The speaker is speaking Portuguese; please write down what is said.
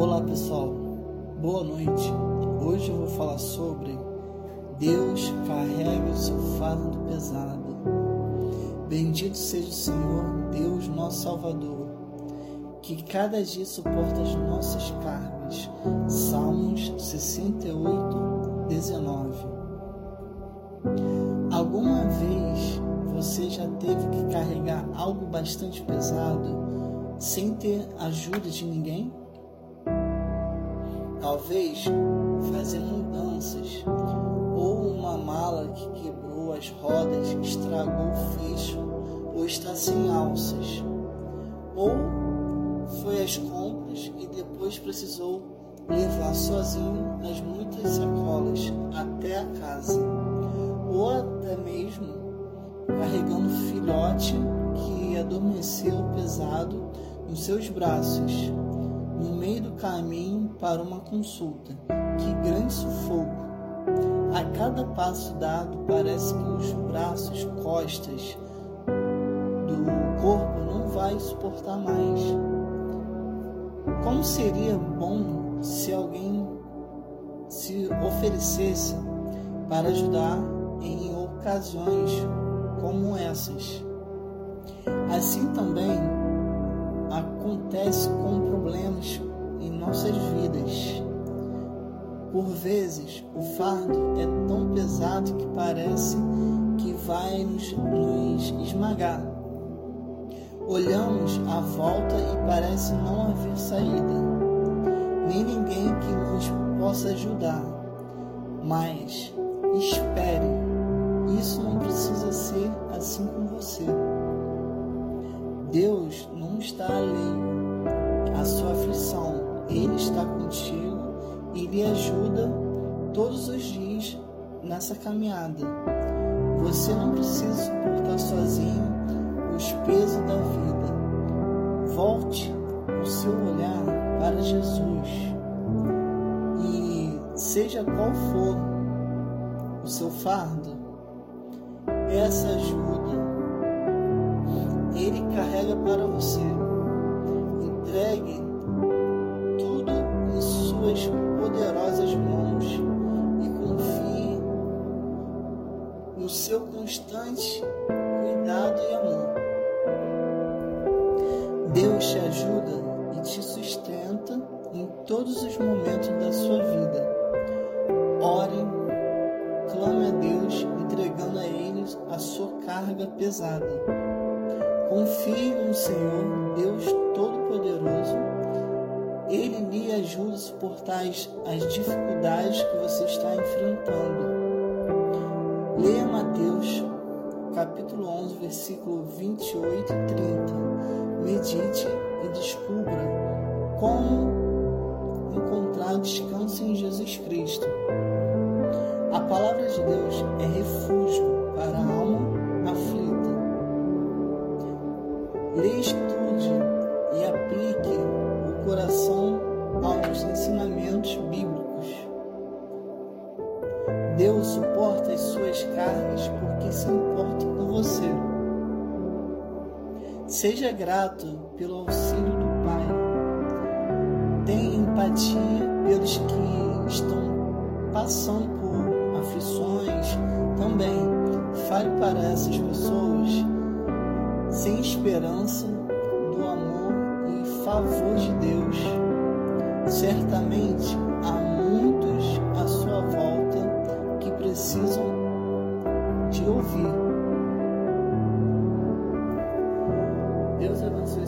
Olá pessoal, boa noite. Hoje eu vou falar sobre Deus carrega o seu fardo pesado. Bendito seja o Senhor, Deus nosso Salvador, que cada dia suporta as nossas cargas. Salmos 68, 19. Alguma vez você já teve que carregar algo bastante pesado sem ter ajuda de ninguém? Talvez fazer mudanças ou uma mala que quebrou as rodas, estragou o fecho ou está sem alças. Ou foi às compras e depois precisou levar sozinho as muitas sacolas até a casa. Ou até mesmo carregando filhote que adormeceu pesado nos seus braços no meio do caminho para uma consulta. Que grande sufoco! A cada passo dado, parece que os braços, costas do corpo não vai suportar mais. Como seria bom se alguém se oferecesse para ajudar em ocasiões como essas? Assim também acontece com problemas em nossas vidas. Por vezes, o fardo é tão pesado que parece que vai nos, nos esmagar. Olhamos à volta e parece não haver saída, nem ninguém que nos possa ajudar. Mas espere, isso não precisa ser assim com você. Deus não está alheio à sua aflição. Ele está contigo e lhe ajuda todos os dias nessa caminhada. Você não precisa suportar sozinho os pesos da vida. Volte o seu olhar para Jesus e seja qual for o seu fardo, peça ajuda ele carrega para você. Poderosas mãos e confie no seu constante cuidado e amor. Deus te ajuda e te sustenta em todos os momentos da sua vida. Ore, clame a Deus, entregando a Ele a sua carga pesada. Confie no Senhor, Ajuda a suportar as dificuldades que você está enfrentando. Leia Mateus, capítulo 11, versículo 28 e 30. Medite e descubra como encontrar descanso em Jesus Cristo. A palavra de Deus é refúgio ensinamentos bíblicos. Deus suporta as suas cargas porque se importa com você. Seja grato pelo auxílio do Pai. Tenha empatia pelos que estão passando por aflições. Também fale para essas pessoas sem esperança do amor e favor de Deus. Certamente há muitos à sua volta que precisam de ouvir. Deus abençoe